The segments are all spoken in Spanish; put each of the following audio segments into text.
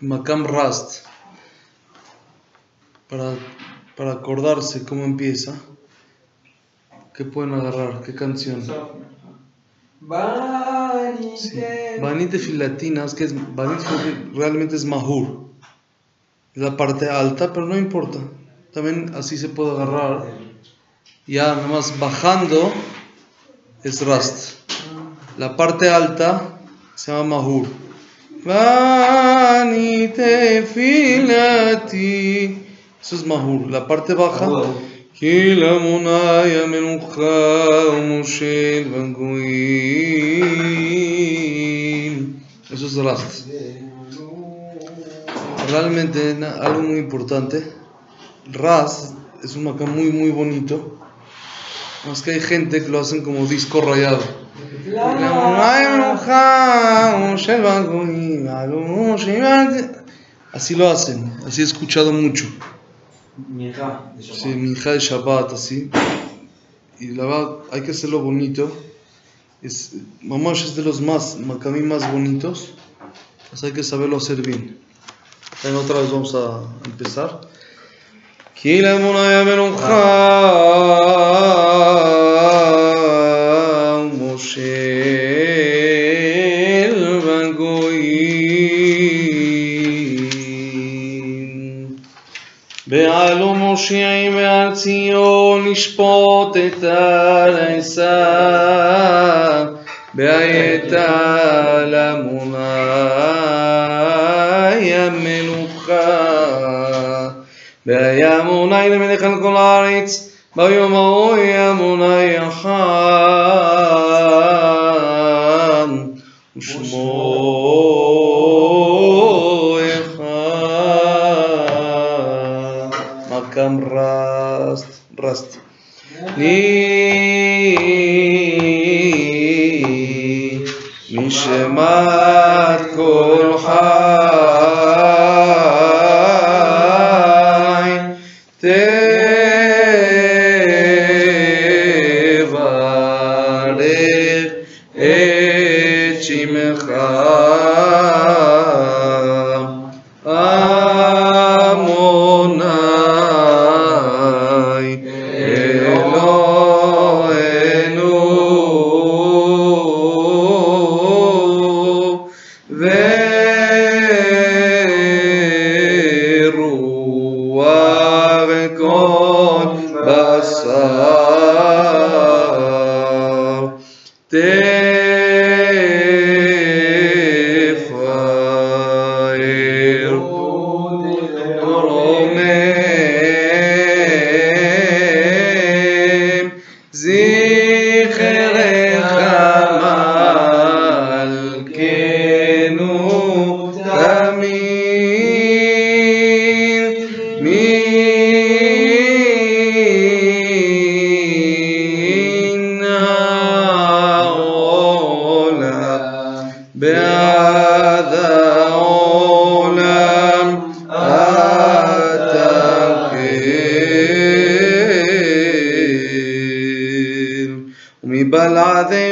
Makam Rast. Para, para acordarse cómo empieza. ¿Qué pueden agarrar? ¿Qué canción? Sí. Filatinas, que es realmente es Mahur. La parte alta, pero no importa. También así se puede agarrar. Ya nada más bajando es Rast. La parte alta se llama Mahur. Banite filati. Eso es Mahur. La parte baja. כי למוני המנוחה ומושל בגויים. Eso es Rast. Realmente algo muy importante. Rast es un macam muy muy bonito. Más que hay gente que lo hacen como disco rayado. Así lo hacen, así he escuchado mucho. Minja de Sí, minja de Shabbat, así. Y la verdad, hay que hacerlo bonito. Es, Mamash es de los más, macamí más bonitos. Pues hay que saberlo hacer bien. En otra vez vamos a empezar. כי למונה מנוחה ציון לשפוט את העשה והייתה למוני המלוכה והיה מוני למלך על כל הארץ ביום ההוא היה מוני אחד ושמו לי משמעת כל কাজে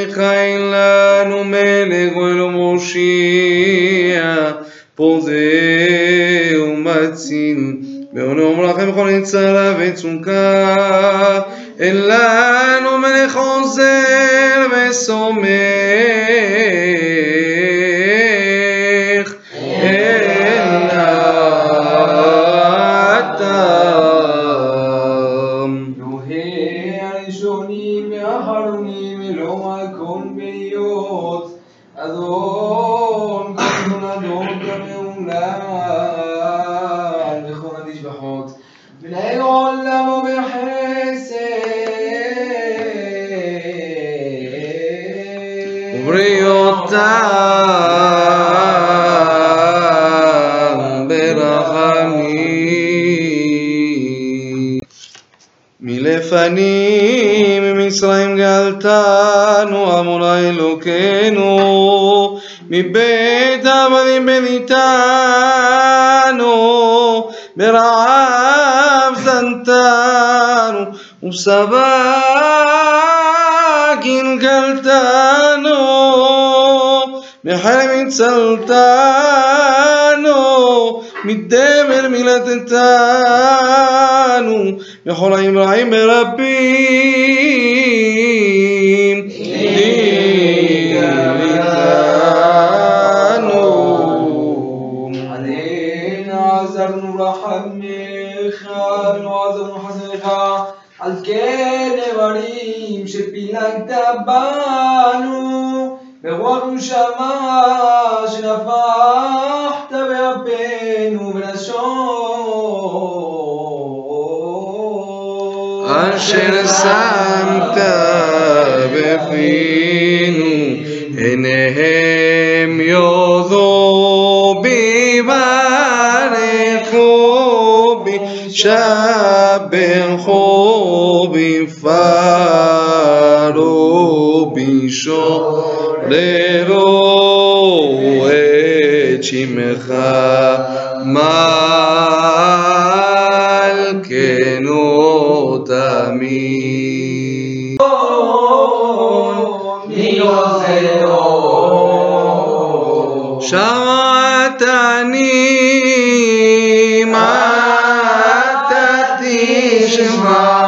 ובחסד ובריאותם ברחמים מלפנים ממצרים גאלתנו אמונה אלוקינו מבית עבדים בניתנו ברעב זנתנו ושבע بحلم سلطانو من دمر ملتتانه بحول إبراهيم ربي. על כן נאמרים שפילגת בנו ברוח נשמה שנפחת באפינו בלשון. אשר שמת בפינו, עיניהם יודו בי, ברכו בי, שבחו בי, פרו שוררו את שמך, מלכנו תמיד. שמעתני מה תשמע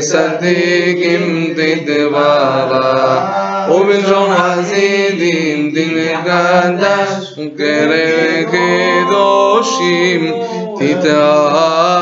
صديق تدبارا وبالجون عزيزين دين القداش مكرر كدوشيم تتعارا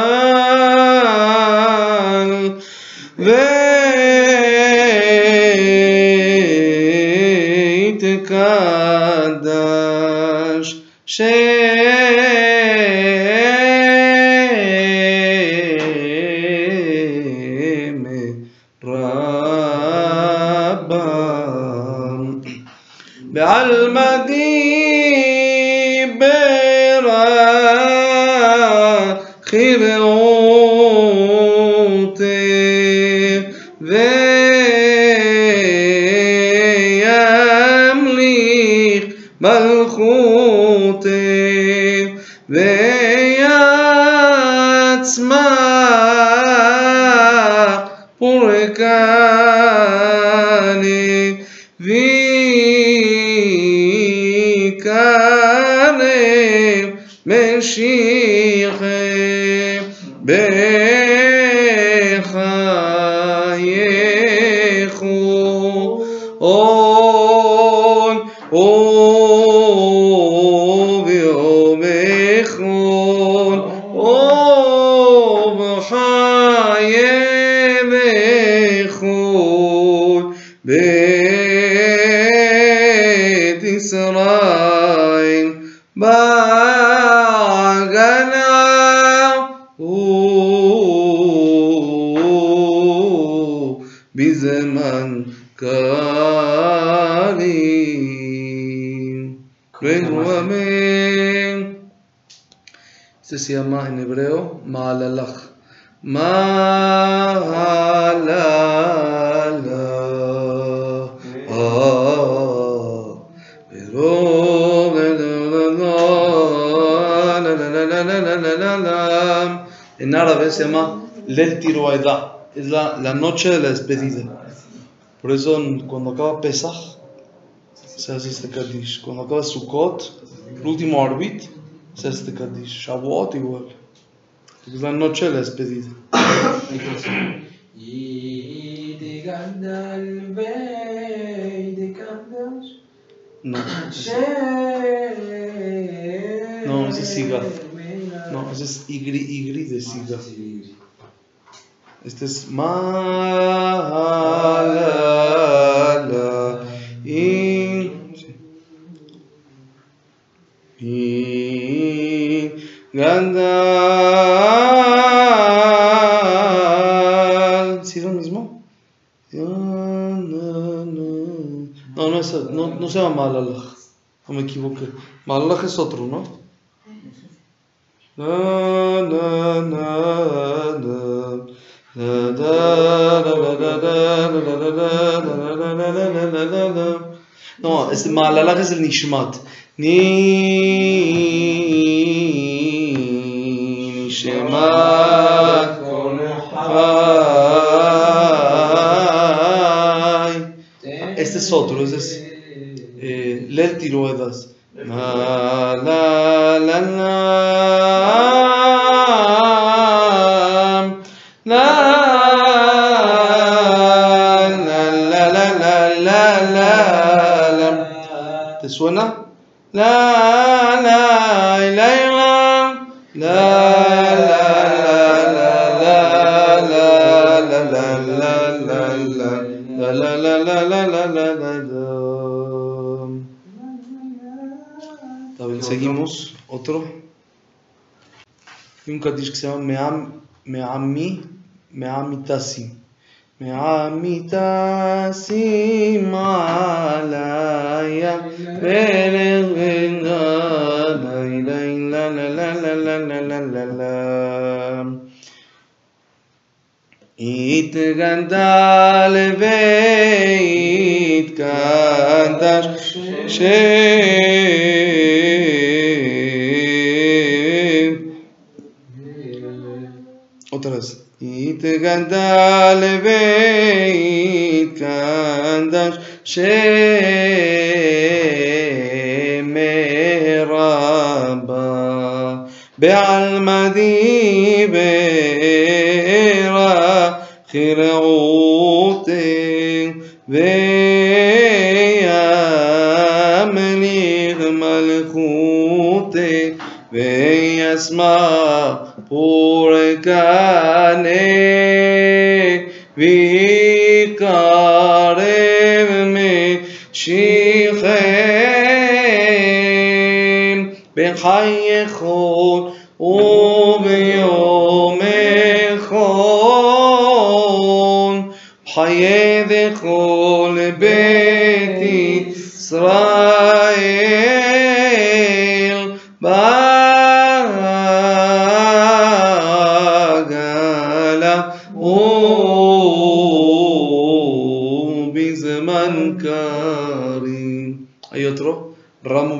פורקני ויקרב Luego, amén. Este se llama en hebreo Maalalach. Maalalach. Ah. En árabe se llama Lel. Es la, la noche de la despedida. Por eso cuando acaba Pesach, se este Kadish. Cuando acaba Sukkot, el último Arbit, se hace Kadish. Shavuot igual. Porque es la noche de la despedida. No. No, ese es Siga. No, ese es Igri, Igri de Siga. Este es Gandal. ¿Sí es lo mismo? No, no es, no, no se llama Malalaj. No me equivoqué. Malalaj es otro, ¿no? Na, na, na, na. No, es, Malalaj es el Nishmat. Ni. Este es otro, ese es eh, Lelti La, la, la, la, la. ¿Te suena? La. nunca diz que se chama Meami, Meami Tassim. Meami Tassim alaya, התגנדה לבית קדש تغدال بيت كندش شمي ربا بعل וביומכון חיי וכל בית ישראל בעגלה ובזמן קרים. hay otro, Ramo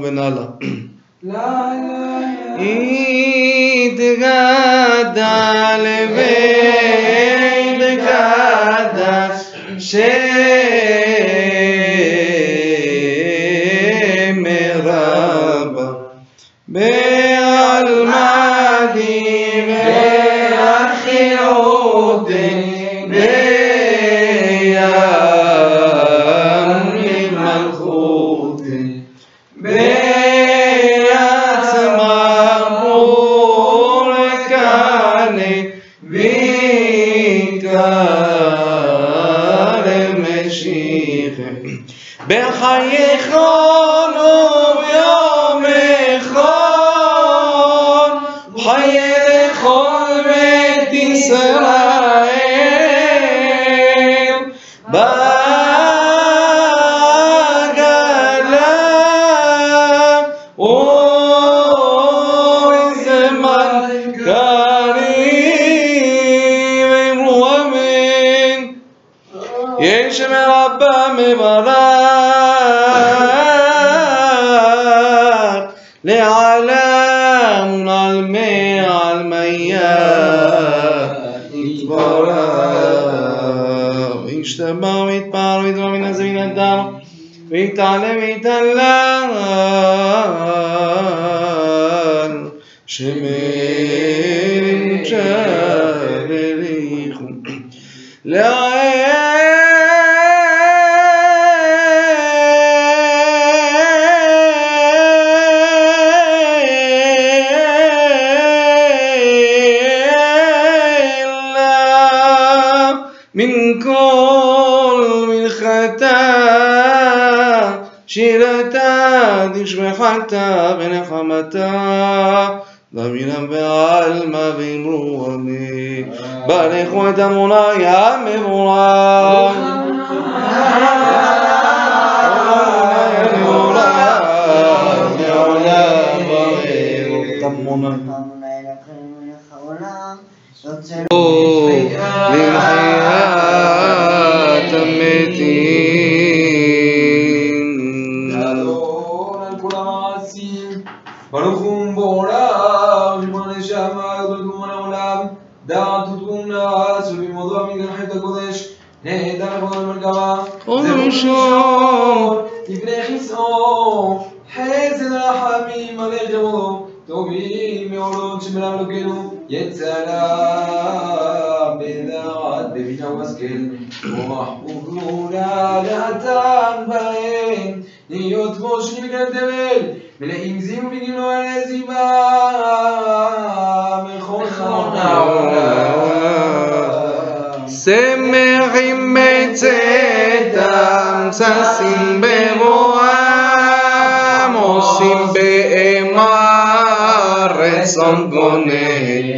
יתברך וישתבח ויתפאר ויתברך מן הזה מן הדם ויתעלה ויתעלל שמן שבריחו يشبع حتى بنقمتا دمينا بعلم بمروني بارخ ودمنا يا مروني Oh. שמחים בצאתם, ששים ברועם, עושים באימה רצון גונן.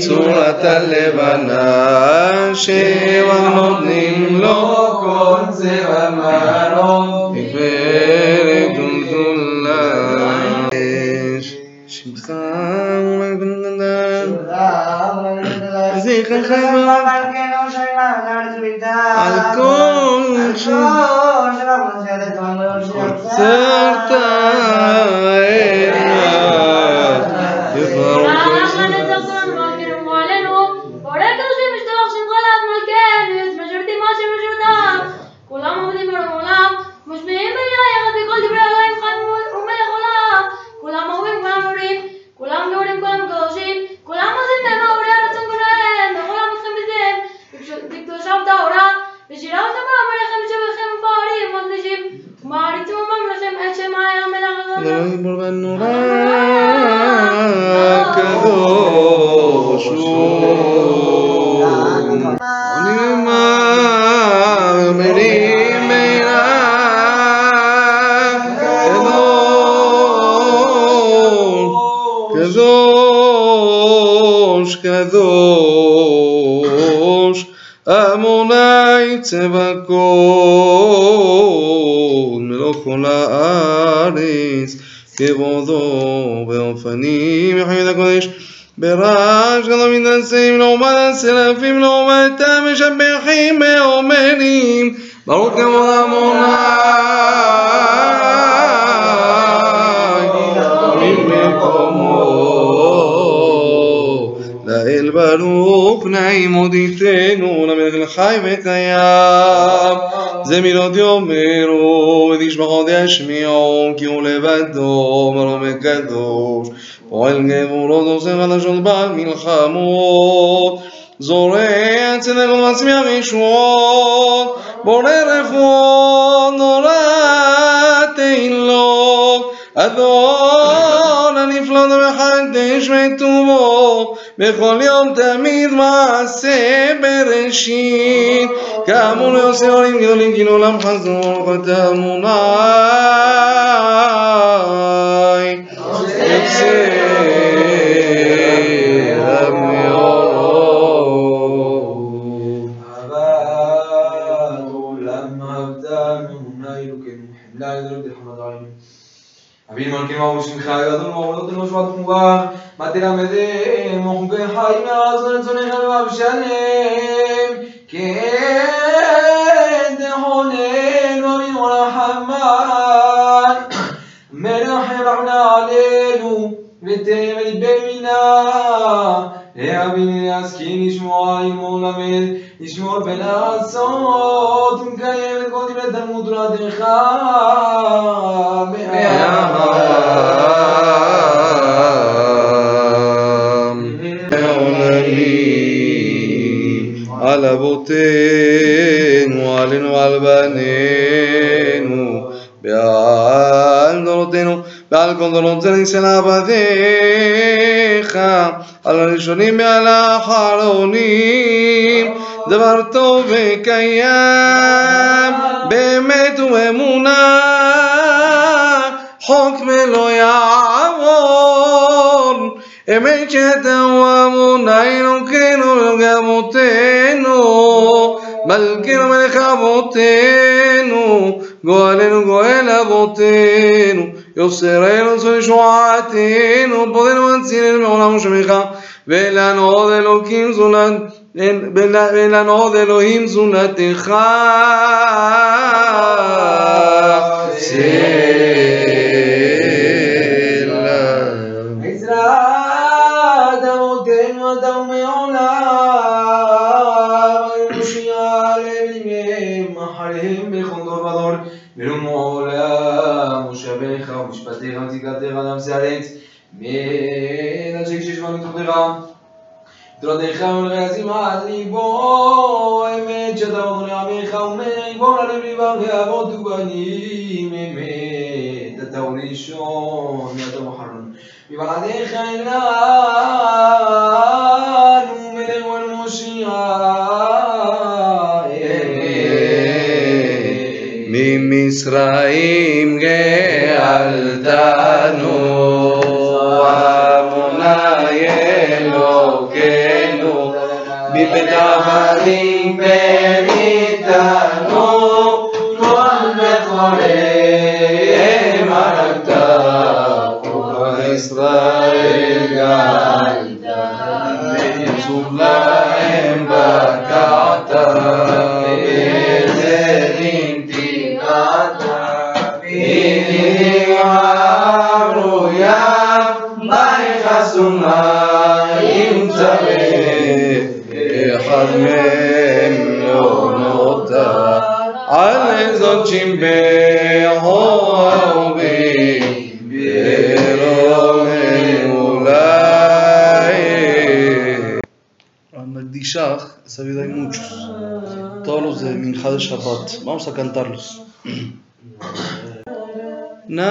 ועיתו. כצורת הלבנה, שבע נותנים לו כל צבע מרום, גברת ומזולה. שמך ולגנדן, זכרך על כל שצרת אלה, יברוך קדוש, קדוש, קדוש, עמוני צבקות, מלוך כל הארץ, כבודו באופנים יחי את הקודש. ברעש גדול מתנשאים לעומת הסרפים לעומתם משבחים ואומרים ברוך כבוד עמוני ברוך נעים הודיתנו למלך לחי וקיים זה מילות יאמרו ותשבחות ישמיעו כי הוא לבדו מרום הקדוש. פועל גבורות עושה חדשות מלחמות זורע צדק ומצמיח ישועות בורא רפואות נורא תהילות אדון הנפלא ומחדש וטובו בכל יום תמיד מעשה בראשית. כאמור יעשה עולים גדולים כאילו עולם חזור חתמוני יוצא Abbiamo che mo si mkhai gadol mo lo tenu shvat mubar matira mede mo ge hayna azon zon halva bshanem ke de honen wa min wala hamman merah rahna alelu vetem el benina להבין להשכיל לשמוע ללמוד למד לשמור ולעשות ומקיים את כל דברי תלמוד תורתך העולמים, על אבותינו, עלינו ועל בנינו, ועל דורותינו, ועל כל דורותינו של עבדיך, על הראשונים ועל האחרונים, דבר טוב וקיים, באמת ואמונה, חוק ולא יעבור. אמת שאתה הוא אמונה אלוקינו ולגמותינו, מלכנו מלך אבותינו, גואלנו גואל אבותינו, יוסרנו צור ישועתנו, פודנו הצילנו מעולם שמך, ולנו עוד אלוקים זולת, ולנו עוד אלוהים זולתך. ומשפטיך ותקראתך אדם שערץ, מנשק ששמע מתוכך. תורתך ולחייסים על ליבו, אמת שאתה אדוני עמך ומגבור על לב ליבם לאבות ובנים, אמת אתה הוא ראשון ואתה הוא אחרון. מבלעדיך אלינו מלך ולמושיע, ממצרים גאלתנו, עמוני אלוקינו, מבית עבדים בניתנו, מהם לא נותר, על זאת שימבחו אהובי, ברומם אולי. Nagdishach, esa vida hay muchos. Todos los de Minja de Shabbat. Vamos a cantarlos. Na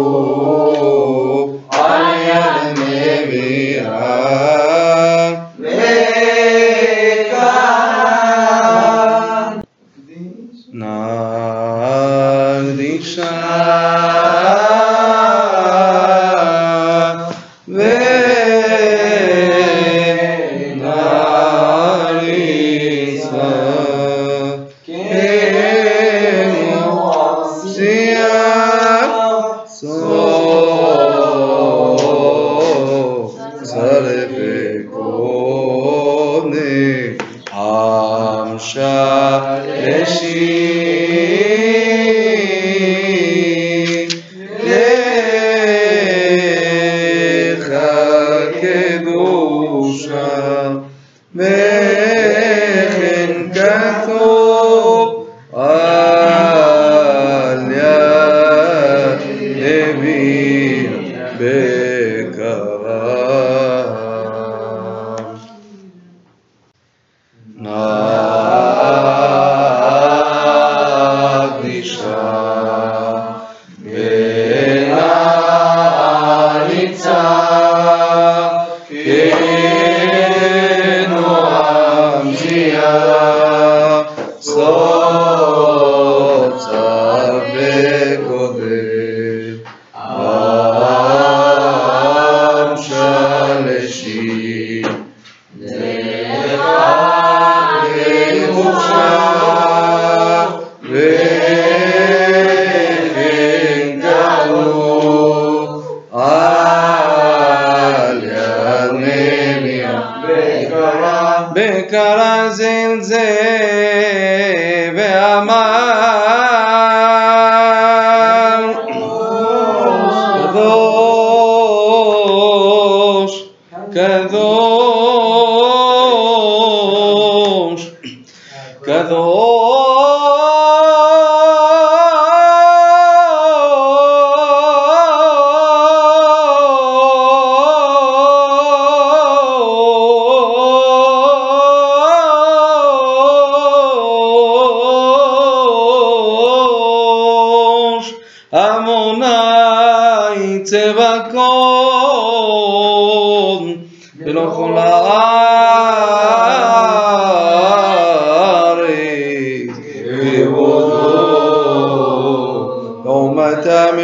oh, oh.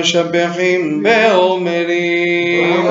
משבחים ואומרים